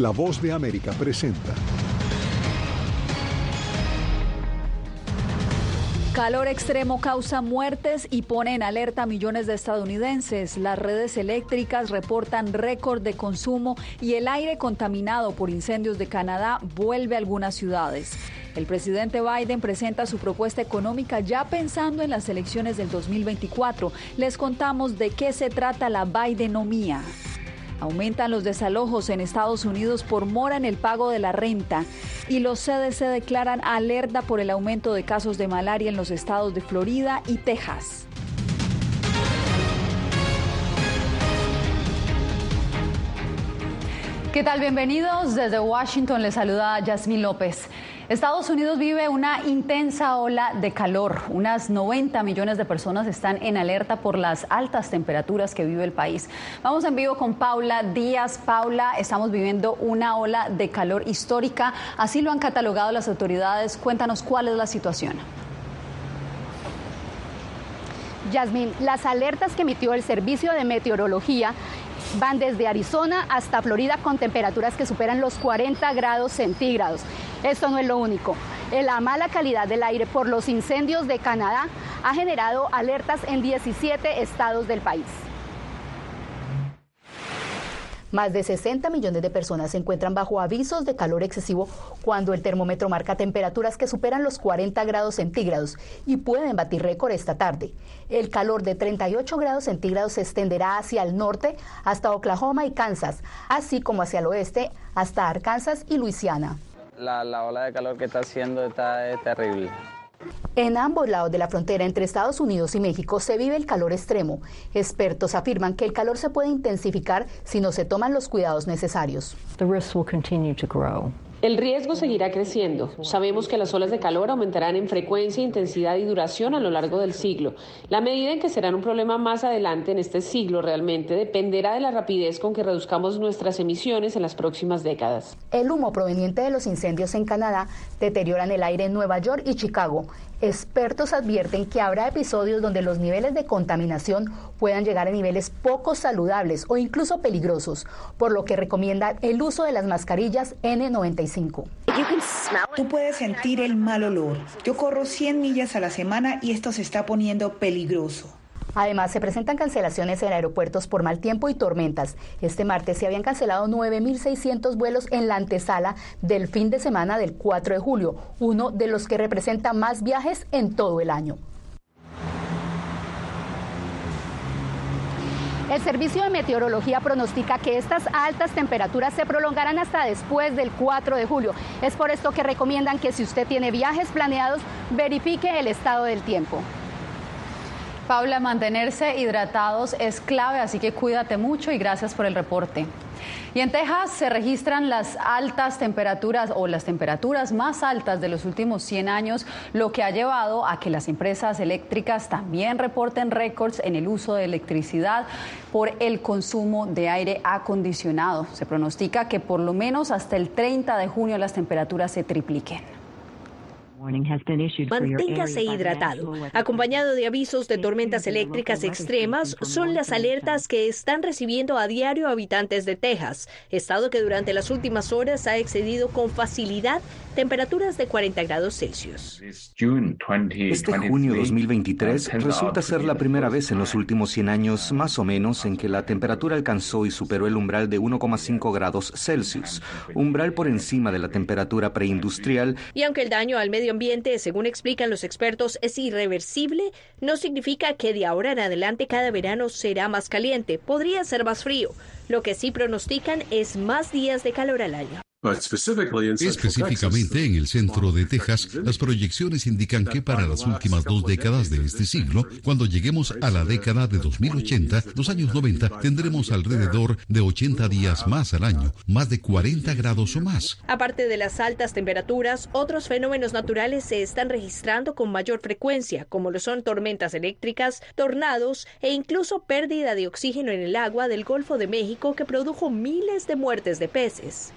La voz de América presenta. Calor extremo causa muertes y pone en alerta a millones de estadounidenses. Las redes eléctricas reportan récord de consumo y el aire contaminado por incendios de Canadá vuelve a algunas ciudades. El presidente Biden presenta su propuesta económica ya pensando en las elecciones del 2024. Les contamos de qué se trata la Bidenomía. Aumentan los desalojos en Estados Unidos por mora en el pago de la renta y los CDC declaran alerta por el aumento de casos de malaria en los estados de Florida y Texas. ¿Qué tal? Bienvenidos. Desde Washington les saluda Yasmín López. Estados Unidos vive una intensa ola de calor. Unas 90 millones de personas están en alerta por las altas temperaturas que vive el país. Vamos en vivo con Paula Díaz. Paula, estamos viviendo una ola de calor histórica. Así lo han catalogado las autoridades. Cuéntanos cuál es la situación. Yasmín, las alertas que emitió el Servicio de Meteorología van desde Arizona hasta Florida con temperaturas que superan los 40 grados centígrados. Esto no es lo único. La mala calidad del aire por los incendios de Canadá ha generado alertas en 17 estados del país. Más de 60 millones de personas se encuentran bajo avisos de calor excesivo cuando el termómetro marca temperaturas que superan los 40 grados centígrados y pueden batir récord esta tarde. El calor de 38 grados centígrados se extenderá hacia el norte hasta Oklahoma y Kansas, así como hacia el oeste hasta Arkansas y Luisiana. La, ola de calor que está haciendo está es terrible. En ambos lados de la frontera entre Estados Unidos y México se vive el calor extremo. Expertos afirman que el calor se puede intensificar si no se toman los cuidados necesarios. El riesgo seguirá creciendo. Sabemos que las olas de calor aumentarán en frecuencia, intensidad y duración a lo largo del siglo. La medida en que serán un problema más adelante en este siglo realmente dependerá de la rapidez con que reduzcamos nuestras emisiones en las próximas décadas. El humo proveniente de los incendios en Canadá deterioran el aire en Nueva York y Chicago. Expertos advierten que habrá episodios donde los niveles de contaminación puedan llegar a niveles poco saludables o incluso peligrosos, por lo que recomiendan el uso de las mascarillas N95. Tú puedes sentir el mal olor. Yo corro 100 millas a la semana y esto se está poniendo peligroso. Además, se presentan cancelaciones en aeropuertos por mal tiempo y tormentas. Este martes se habían cancelado 9.600 vuelos en la antesala del fin de semana del 4 de julio, uno de los que representa más viajes en todo el año. El Servicio de Meteorología pronostica que estas altas temperaturas se prolongarán hasta después del 4 de julio. Es por esto que recomiendan que si usted tiene viajes planeados, verifique el estado del tiempo. Paula, mantenerse hidratados es clave, así que cuídate mucho y gracias por el reporte. Y en Texas se registran las altas temperaturas o las temperaturas más altas de los últimos 100 años, lo que ha llevado a que las empresas eléctricas también reporten récords en el uso de electricidad por el consumo de aire acondicionado. Se pronostica que por lo menos hasta el 30 de junio las temperaturas se tripliquen. Manténgase hidratado. Acompañado de avisos de tormentas eléctricas extremas, son las alertas que están recibiendo a diario habitantes de Texas, estado que durante las últimas horas ha excedido con facilidad temperaturas de 40 grados Celsius. Este junio 2023 resulta ser la primera vez en los últimos 100 años, más o menos, en que la temperatura alcanzó y superó el umbral de 1,5 grados Celsius, umbral por encima de la temperatura preindustrial. Y aunque el daño al medio ambiente, según explican los expertos, es irreversible, no significa que de ahora en adelante cada verano será más caliente, podría ser más frío. Lo que sí pronostican es más días de calor al año. Específicamente en el centro de Texas, las proyecciones indican que para las últimas dos décadas de este siglo, cuando lleguemos a la década de 2080, los años 90, tendremos alrededor de 80 días más al año, más de 40 grados o más. Aparte de las altas temperaturas, otros fenómenos naturales se están registrando con mayor frecuencia, como lo son tormentas eléctricas, tornados e incluso pérdida de oxígeno en el agua del Golfo de México que produjo miles de muertes de peces.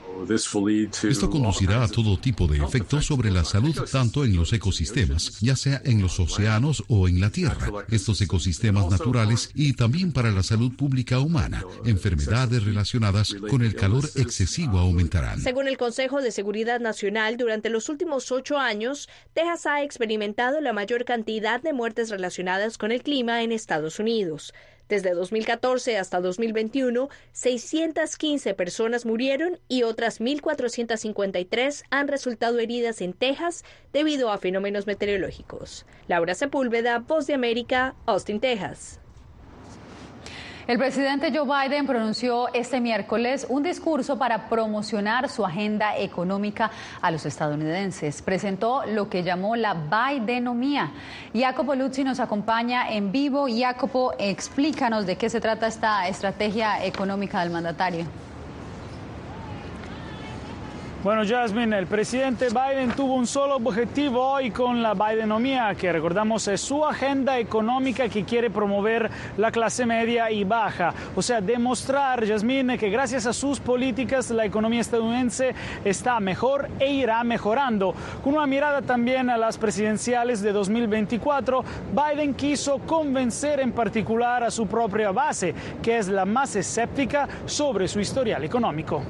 Esto conducirá a todo tipo de efectos sobre la salud tanto en los ecosistemas, ya sea en los océanos o en la Tierra, estos ecosistemas naturales y también para la salud pública humana. Enfermedades relacionadas con el calor excesivo aumentarán. Según el Consejo de Seguridad Nacional, durante los últimos ocho años, Texas ha experimentado la mayor cantidad de muertes relacionadas con el clima en Estados Unidos. Desde 2014 hasta 2021, 615 personas murieron y otras 1.453 han resultado heridas en Texas debido a fenómenos meteorológicos. Laura Sepúlveda, Voz de América, Austin, Texas. El presidente Joe Biden pronunció este miércoles un discurso para promocionar su agenda económica a los estadounidenses. Presentó lo que llamó la Bidenomía. Jacopo Luzzi nos acompaña en vivo. Jacopo, explícanos de qué se trata esta estrategia económica del mandatario. Bueno, Jasmine, el presidente Biden tuvo un solo objetivo hoy con la Bidenomía, que recordamos es su agenda económica que quiere promover la clase media y baja. O sea, demostrar, Jasmine, que gracias a sus políticas la economía estadounidense está mejor e irá mejorando. Con una mirada también a las presidenciales de 2024, Biden quiso convencer en particular a su propia base, que es la más escéptica sobre su historial económico.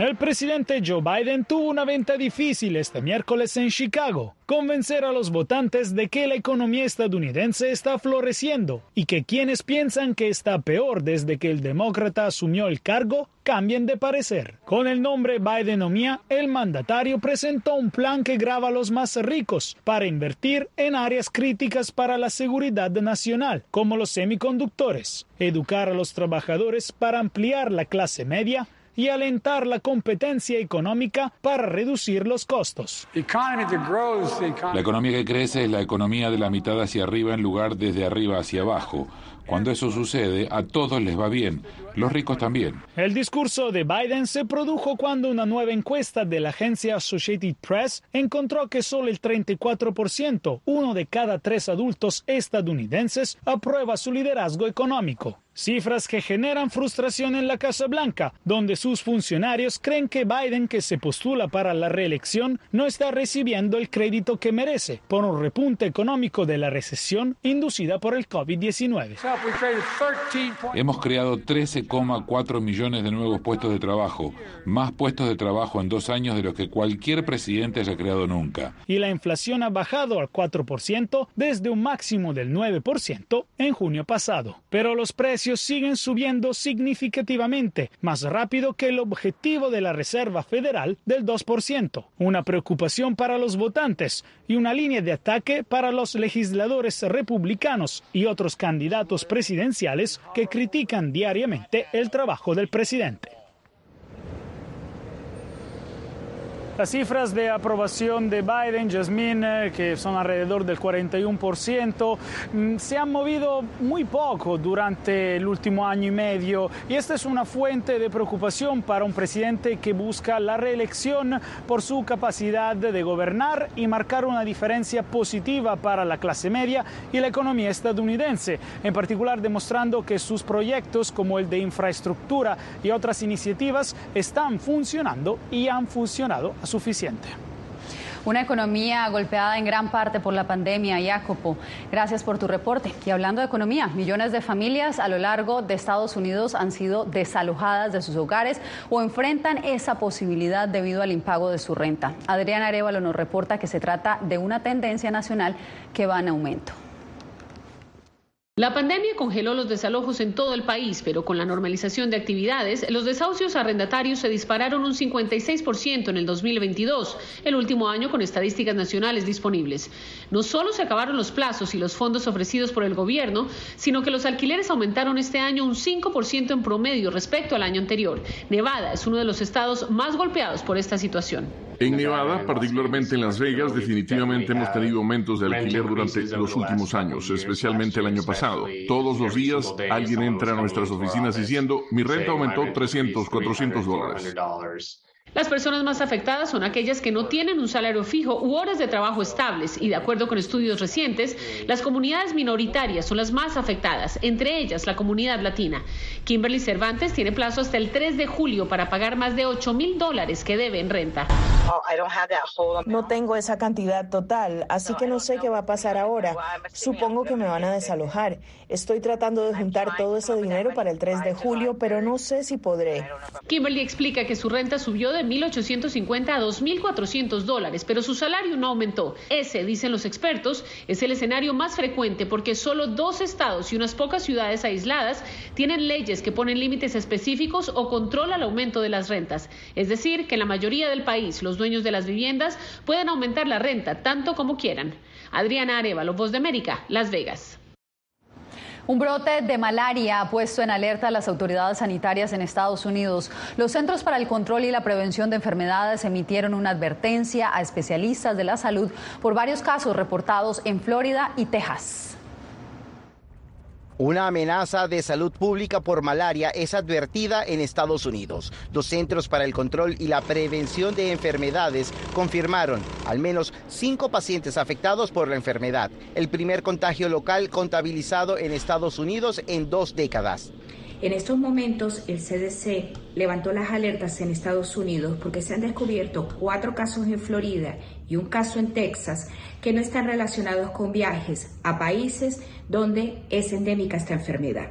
El presidente Joe Biden tuvo una venta difícil este miércoles en Chicago, convencer a los votantes de que la economía estadounidense está floreciendo y que quienes piensan que está peor desde que el demócrata asumió el cargo cambien de parecer. Con el nombre Bidenomía, el mandatario presentó un plan que graba a los más ricos para invertir en áreas críticas para la seguridad nacional, como los semiconductores, educar a los trabajadores para ampliar la clase media y alentar la competencia económica para reducir los costos. La economía que crece es la economía de la mitad hacia arriba en lugar desde arriba hacia abajo. Cuando eso sucede, a todos les va bien, los ricos también. El discurso de Biden se produjo cuando una nueva encuesta de la agencia Associated Press encontró que solo el 34%, uno de cada tres adultos estadounidenses, aprueba su liderazgo económico. Cifras que generan frustración en la Casa Blanca, donde sus funcionarios creen que Biden, que se postula para la reelección, no está recibiendo el crédito que merece por un repunte económico de la recesión inducida por el COVID-19. Hemos creado 13,4 millones de nuevos puestos de trabajo, más puestos de trabajo en dos años de los que cualquier presidente haya creado nunca. Y la inflación ha bajado al 4% desde un máximo del 9% en junio pasado. Pero los precios siguen subiendo significativamente, más rápido que el objetivo de la Reserva Federal del 2%, una preocupación para los votantes y una línea de ataque para los legisladores republicanos y otros candidatos presidenciales que critican diariamente el trabajo del presidente. Las cifras de aprobación de Biden, Jasmine, eh, que son alrededor del 41%, mm, se han movido muy poco durante el último año y medio. Y esta es una fuente de preocupación para un presidente que busca la reelección por su capacidad de gobernar y marcar una diferencia positiva para la clase media y la economía estadounidense, en particular demostrando que sus proyectos como el de infraestructura y otras iniciativas están funcionando y han funcionado a suficiente. Una economía golpeada en gran parte por la pandemia, Jacopo. Gracias por tu reporte. Y hablando de economía, millones de familias a lo largo de Estados Unidos han sido desalojadas de sus hogares o enfrentan esa posibilidad debido al impago de su renta. Adriana Arevalo nos reporta que se trata de una tendencia nacional que va en aumento. La pandemia congeló los desalojos en todo el país, pero con la normalización de actividades, los desahucios arrendatarios se dispararon un 56% en el 2022, el último año con estadísticas nacionales disponibles. No solo se acabaron los plazos y los fondos ofrecidos por el gobierno, sino que los alquileres aumentaron este año un 5% en promedio respecto al año anterior. Nevada es uno de los estados más golpeados por esta situación. En Nevada, particularmente en Las Vegas, definitivamente hemos tenido aumentos de alquiler durante los últimos años, especialmente el año pasado. Todos los días alguien entra a nuestras oficinas diciendo, mi renta aumentó 300, 400 dólares. Las personas más afectadas son aquellas que no tienen un salario fijo u horas de trabajo estables y de acuerdo con estudios recientes, las comunidades minoritarias son las más afectadas, entre ellas la comunidad latina. Kimberly Cervantes tiene plazo hasta el 3 de julio para pagar más de 8 mil dólares que debe en renta. No tengo esa cantidad total, así que no sé qué va a pasar ahora. Supongo que me van a desalojar. Estoy tratando de juntar todo ese dinero para el 3 de julio, pero no sé si podré. Kimberly explica que su renta subió de 1.850 a 2.400 dólares, pero su salario no aumentó. Ese, dicen los expertos, es el escenario más frecuente porque solo dos estados y unas pocas ciudades aisladas tienen leyes que ponen límites específicos o controlan el aumento de las rentas. Es decir, que en la mayoría del país los dueños de las viviendas pueden aumentar la renta tanto como quieran. Adriana Arevalo, Voz de América, Las Vegas. Un brote de malaria ha puesto en alerta a las autoridades sanitarias en Estados Unidos. Los Centros para el Control y la Prevención de Enfermedades emitieron una advertencia a especialistas de la salud por varios casos reportados en Florida y Texas. Una amenaza de salud pública por malaria es advertida en Estados Unidos. Los Centros para el Control y la Prevención de Enfermedades confirmaron al menos cinco pacientes afectados por la enfermedad, el primer contagio local contabilizado en Estados Unidos en dos décadas. En estos momentos, el CDC levantó las alertas en Estados Unidos porque se han descubierto cuatro casos en Florida y un caso en Texas que no están relacionados con viajes a países donde es endémica esta enfermedad.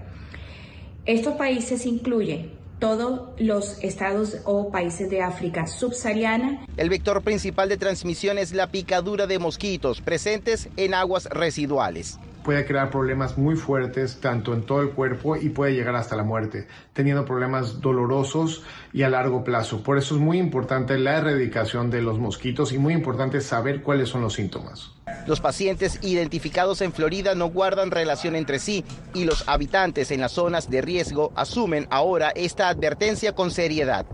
Estos países incluyen todos los estados o países de África subsahariana. El vector principal de transmisión es la picadura de mosquitos presentes en aguas residuales puede crear problemas muy fuertes tanto en todo el cuerpo y puede llegar hasta la muerte, teniendo problemas dolorosos y a largo plazo. Por eso es muy importante la erradicación de los mosquitos y muy importante saber cuáles son los síntomas. Los pacientes identificados en Florida no guardan relación entre sí y los habitantes en las zonas de riesgo asumen ahora esta advertencia con seriedad.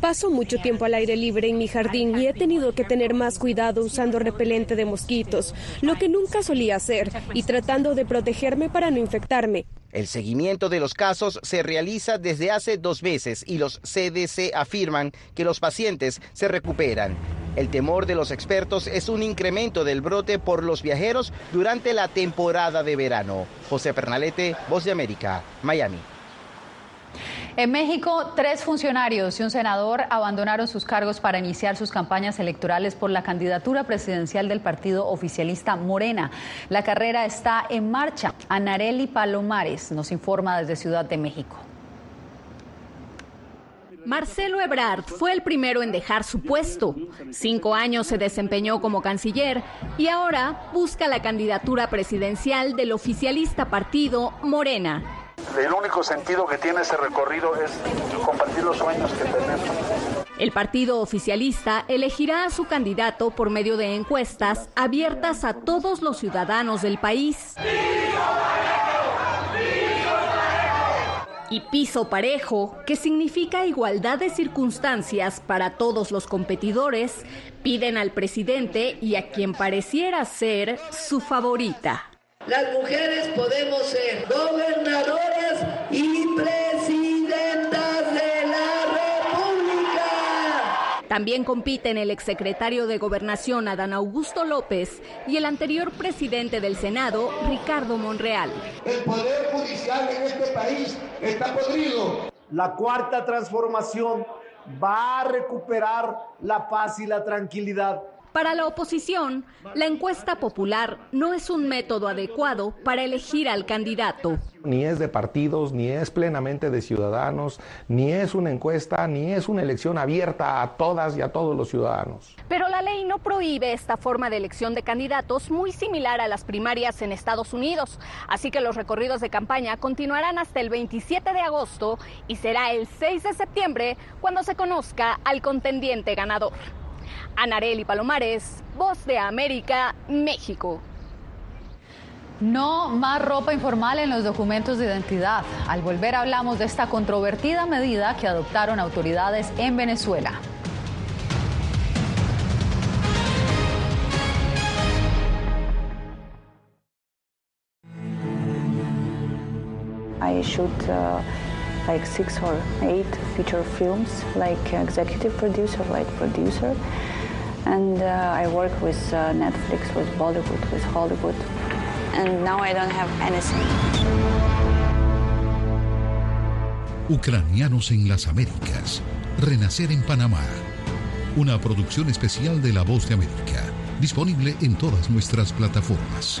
Paso mucho tiempo al aire libre en mi jardín y he tenido que tener más cuidado usando repelente de mosquitos, lo que nunca solía hacer, y tratando de protegerme para no infectarme. El seguimiento de los casos se realiza desde hace dos meses y los CDC afirman que los pacientes se recuperan. El temor de los expertos es un incremento del brote por los viajeros durante la temporada de verano. José Pernalete, Voz de América, Miami. En México, tres funcionarios y un senador abandonaron sus cargos para iniciar sus campañas electorales por la candidatura presidencial del partido oficialista Morena. La carrera está en marcha. Anareli Palomares nos informa desde Ciudad de México. Marcelo Ebrard fue el primero en dejar su puesto. Cinco años se desempeñó como canciller y ahora busca la candidatura presidencial del oficialista partido Morena. El único sentido que tiene ese recorrido es compartir los sueños que tenemos. El partido oficialista elegirá a su candidato por medio de encuestas abiertas a todos los ciudadanos del país. Y piso parejo, que significa igualdad de circunstancias para todos los competidores, piden al presidente y a quien pareciera ser su favorita. Las mujeres podemos ser gobernadoras y presidentas de la República. También compiten el exsecretario de Gobernación Adán Augusto López y el anterior presidente del Senado, Ricardo Monreal. El poder judicial en este país está podrido. La cuarta transformación va a recuperar la paz y la tranquilidad para la oposición, la encuesta popular no es un método adecuado para elegir al candidato. Ni es de partidos, ni es plenamente de ciudadanos, ni es una encuesta, ni es una elección abierta a todas y a todos los ciudadanos. Pero la ley no prohíbe esta forma de elección de candidatos muy similar a las primarias en Estados Unidos. Así que los recorridos de campaña continuarán hasta el 27 de agosto y será el 6 de septiembre cuando se conozca al contendiente ganador. Anareli Palomares, Voz de América, México. No más ropa informal en los documentos de identidad. Al volver hablamos de esta controvertida medida que adoptaron autoridades en Venezuela. I should uh, like six or eight feature films, like executive producer, like producer. And uh, I work with uh, Netflix, with Bollywood, with Hollywood. And now I don't have anything. Ucranianos en las Américas. Renacer en Panamá. Una producción especial de La Voz de América. Disponible en todas nuestras plataformas.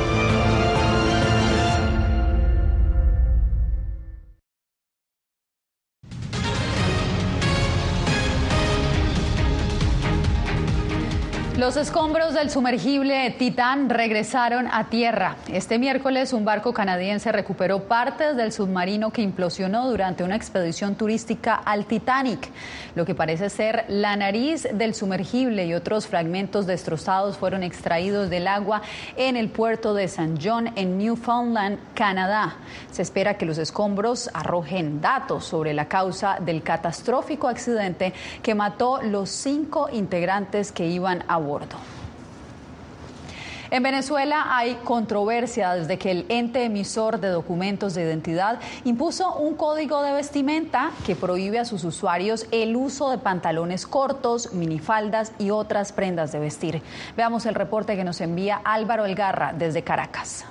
Los escombros del sumergible Titán regresaron a tierra. Este miércoles un barco canadiense recuperó partes del submarino que implosionó durante una expedición turística al Titanic. Lo que parece ser la nariz del sumergible y otros fragmentos destrozados fueron extraídos del agua en el puerto de St. John en Newfoundland, Canadá. Se espera que los escombros arrojen datos sobre la causa del catastrófico accidente que mató los cinco integrantes que iban a bordo. En Venezuela hay controversia desde que el ente emisor de documentos de identidad impuso un código de vestimenta que prohíbe a sus usuarios el uso de pantalones cortos, minifaldas y otras prendas de vestir. Veamos el reporte que nos envía Álvaro Elgarra desde Caracas.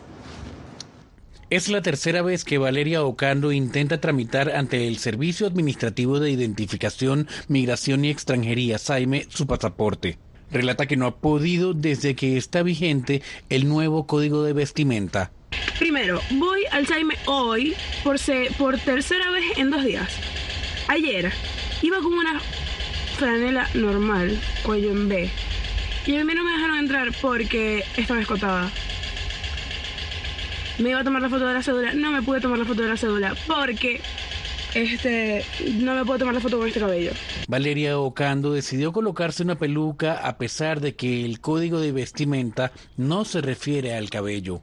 Es la tercera vez que Valeria Ocando intenta tramitar ante el Servicio Administrativo de Identificación, Migración y Extranjería, SAIME, su pasaporte relata que no ha podido desde que está vigente el nuevo código de vestimenta. Primero, voy al Saime hoy por, por tercera vez en dos días. Ayer iba con una franela normal, cuello en B. Y a mí no me dejaron entrar porque estaba escotada. Me iba a tomar la foto de la cédula. No me pude tomar la foto de la cédula porque este, no me puedo tomar la foto con este cabello. Valeria Ocando decidió colocarse una peluca a pesar de que el código de vestimenta no se refiere al cabello.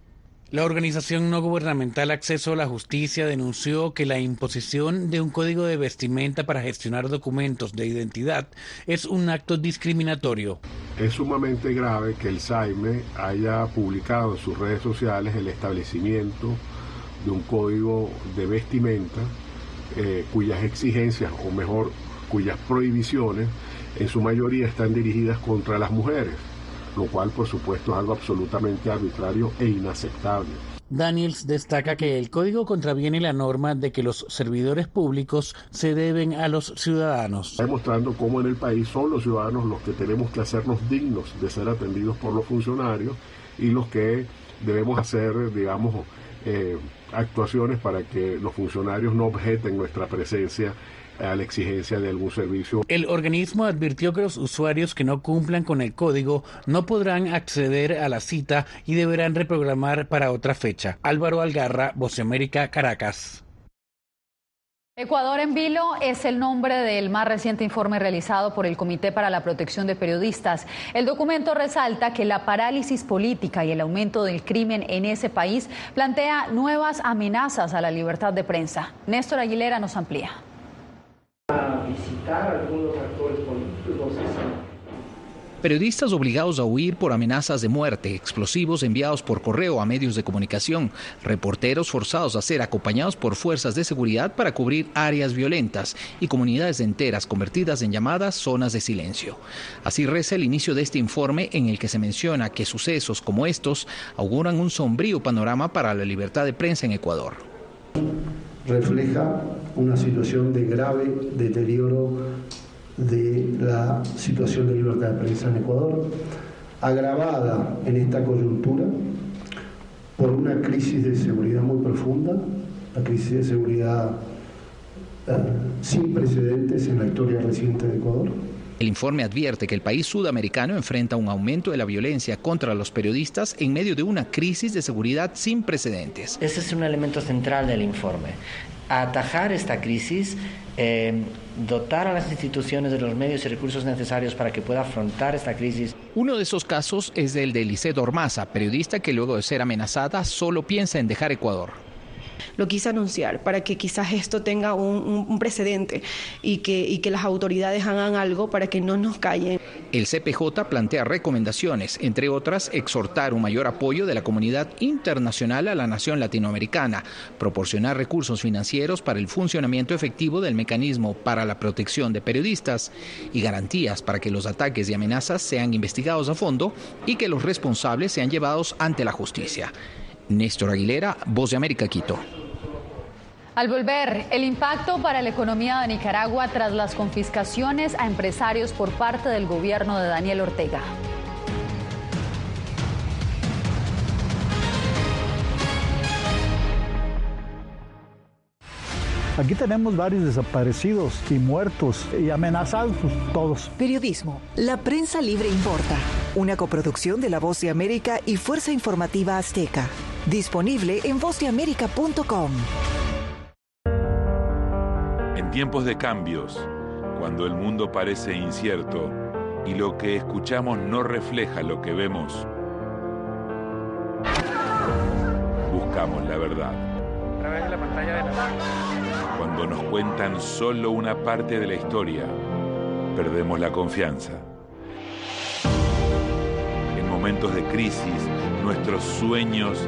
La organización no gubernamental Acceso a la Justicia denunció que la imposición de un código de vestimenta para gestionar documentos de identidad es un acto discriminatorio. Es sumamente grave que el SAIME haya publicado en sus redes sociales el establecimiento de un código de vestimenta eh, cuyas exigencias, o mejor, cuyas prohibiciones, en su mayoría están dirigidas contra las mujeres, lo cual por supuesto es algo absolutamente arbitrario e inaceptable. Daniels destaca que el código contraviene la norma de que los servidores públicos se deben a los ciudadanos. Está demostrando cómo en el país son los ciudadanos los que tenemos que hacernos dignos de ser atendidos por los funcionarios y los que debemos hacer, digamos, eh, actuaciones para que los funcionarios no objeten nuestra presencia a la exigencia de algún servicio. El organismo advirtió que los usuarios que no cumplan con el código no podrán acceder a la cita y deberán reprogramar para otra fecha. Álvaro Algarra, Voce América, Caracas. Ecuador en vilo es el nombre del más reciente informe realizado por el Comité para la Protección de Periodistas. El documento resalta que la parálisis política y el aumento del crimen en ese país plantea nuevas amenazas a la libertad de prensa. Néstor Aguilera nos amplía. quitar algunos actores políticos, Periodistas obligados a huir por amenazas de muerte, explosivos enviados por correo a medios de comunicación, reporteros forzados a ser acompañados por fuerzas de seguridad para cubrir áreas violentas y comunidades enteras convertidas en llamadas zonas de silencio. Así reza el inicio de este informe en el que se menciona que sucesos como estos auguran un sombrío panorama para la libertad de prensa en Ecuador. Refleja una situación de grave deterioro de la situación de libertad de prensa en Ecuador, agravada en esta coyuntura por una crisis de seguridad muy profunda, la crisis de seguridad eh, sin precedentes en la historia reciente de Ecuador. El informe advierte que el país sudamericano enfrenta un aumento de la violencia contra los periodistas en medio de una crisis de seguridad sin precedentes. Ese es un elemento central del informe. Atajar esta crisis eh, dotar a las instituciones de los medios y recursos necesarios para que pueda afrontar esta crisis. Uno de esos casos es el de Lisette Ormaza, periodista que luego de ser amenazada solo piensa en dejar Ecuador lo quise anunciar para que quizás esto tenga un, precedente y que, y que las autoridades hagan algo para que no nos callen. El CPJ plantea recomendaciones, entre otras, exhortar un mayor apoyo de la comunidad internacional a la nación latinoamericana, proporcionar recursos financieros para el funcionamiento efectivo del mecanismo para la protección de periodistas y garantías para que los ataques y amenazas sean investigados a fondo y que los responsables sean llevados ante la justicia. Néstor Aguilera, Voz de América, Quito. Al volver, el impacto para la economía de Nicaragua tras las confiscaciones a empresarios por parte del gobierno de Daniel Ortega. Aquí tenemos varios desaparecidos y muertos y amenazados pues, todos. Periodismo. La prensa libre importa. Una coproducción de La Voz de América y Fuerza Informativa Azteca. Disponible en vozdeamerica.com. En tiempos de cambios, cuando el mundo parece incierto y lo que escuchamos no refleja lo que vemos, buscamos la verdad. Cuando nos cuentan solo una parte de la historia, perdemos la confianza. En momentos de crisis, nuestros sueños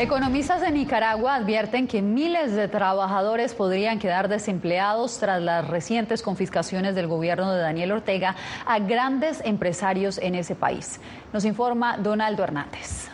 Economistas de Nicaragua advierten que miles de trabajadores podrían quedar desempleados tras las recientes confiscaciones del gobierno de Daniel Ortega a grandes empresarios en ese país. Nos informa Donaldo Hernández.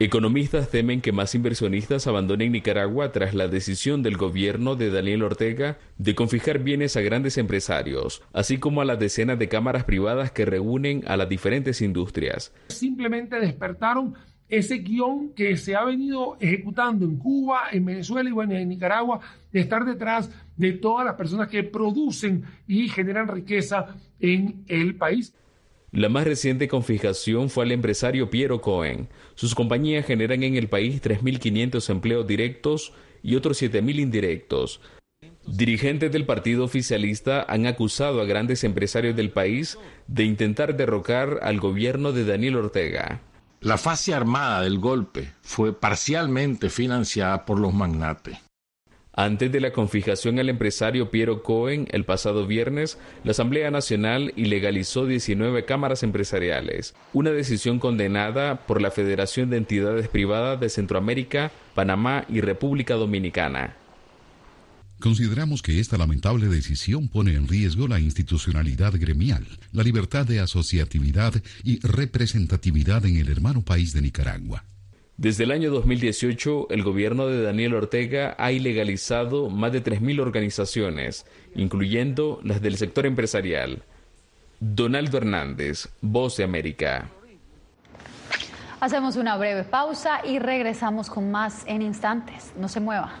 Economistas temen que más inversionistas abandonen Nicaragua tras la decisión del gobierno de Daniel Ortega de confiscar bienes a grandes empresarios, así como a las decenas de cámaras privadas que reúnen a las diferentes industrias. Simplemente despertaron ese guion que se ha venido ejecutando en Cuba, en Venezuela y bueno, en Nicaragua, de estar detrás de todas las personas que producen y generan riqueza en el país. La más reciente confiscación fue al empresario Piero Cohen. Sus compañías generan en el país 3.500 empleos directos y otros 7.000 indirectos. Dirigentes del partido oficialista han acusado a grandes empresarios del país de intentar derrocar al gobierno de Daniel Ortega. La fase armada del golpe fue parcialmente financiada por los magnates. Antes de la confijación al empresario Piero Cohen el pasado viernes, la Asamblea Nacional ilegalizó 19 cámaras empresariales, una decisión condenada por la Federación de Entidades Privadas de Centroamérica, Panamá y República Dominicana. Consideramos que esta lamentable decisión pone en riesgo la institucionalidad gremial, la libertad de asociatividad y representatividad en el hermano país de Nicaragua. Desde el año 2018, el gobierno de Daniel Ortega ha ilegalizado más de 3.000 organizaciones, incluyendo las del sector empresarial. Donaldo Hernández, Voz de América. Hacemos una breve pausa y regresamos con más en instantes. No se mueva.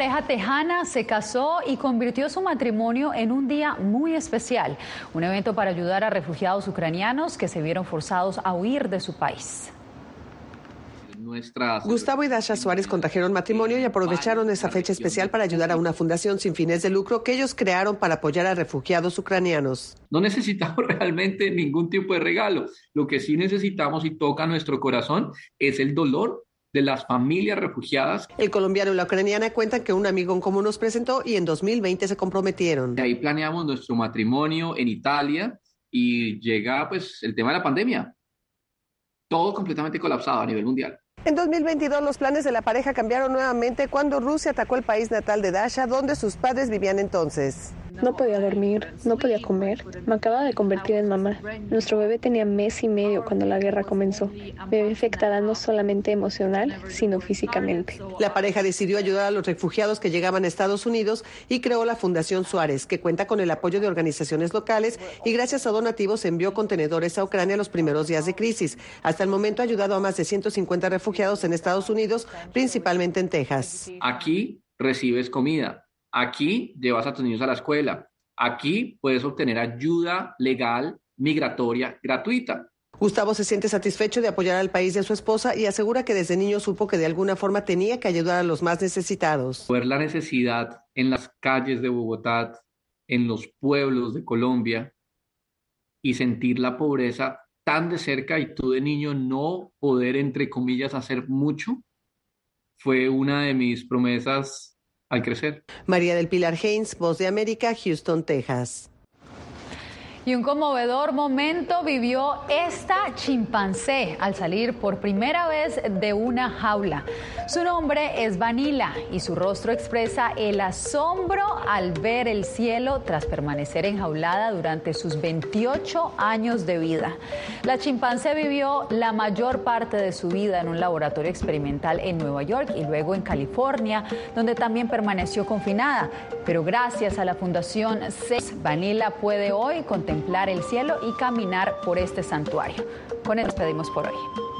Pareja tejana se casó y convirtió su matrimonio en un día muy especial, un evento para ayudar a refugiados ucranianos que se vieron forzados a huir de su país. Gustavo y Dasha Suárez contrajeron matrimonio y aprovecharon esa fecha especial para ayudar a una fundación sin fines de lucro que ellos crearon para apoyar a refugiados ucranianos. No necesitamos realmente ningún tipo de regalo. Lo que sí necesitamos y toca nuestro corazón es el dolor de las familias refugiadas. El colombiano y la ucraniana cuentan que un amigo en común nos presentó y en 2020 se comprometieron. De ahí planeamos nuestro matrimonio en Italia y llega pues el tema de la pandemia. Todo completamente colapsado a nivel mundial. En 2022 los planes de la pareja cambiaron nuevamente cuando Rusia atacó el país natal de Dasha, donde sus padres vivían entonces. No podía dormir, no podía comer. Me acaba de convertir en mamá. Nuestro bebé tenía mes y medio cuando la guerra comenzó. Me ve afectada no solamente emocional, sino físicamente. La pareja decidió ayudar a los refugiados que llegaban a Estados Unidos y creó la Fundación Suárez, que cuenta con el apoyo de organizaciones locales y gracias a donativos envió contenedores a Ucrania los primeros días de crisis. Hasta el momento ha ayudado a más de 150 refugiados en Estados Unidos, principalmente en Texas. Aquí recibes comida Aquí llevas a tus niños a la escuela. Aquí puedes obtener ayuda legal migratoria gratuita. Gustavo se siente satisfecho de apoyar al país de su esposa y asegura que desde niño supo que de alguna forma tenía que ayudar a los más necesitados. Ver la necesidad en las calles de Bogotá, en los pueblos de Colombia y sentir la pobreza tan de cerca y tú de niño no poder, entre comillas, hacer mucho, fue una de mis promesas al crecer. María del Pilar Haynes, Voz de América, Houston, Texas. Y un conmovedor momento vivió esta chimpancé al salir por primera vez de una jaula. Su nombre es Vanilla y su rostro expresa el asombro al ver el cielo tras permanecer enjaulada durante sus 28 años de vida. La chimpancé vivió la mayor parte de su vida en un laboratorio experimental en Nueva York y luego en California, donde también permaneció confinada. Pero gracias a la Fundación CES, Vanilla puede hoy contemplar el cielo y caminar por este santuario. Con esto nos despedimos por hoy.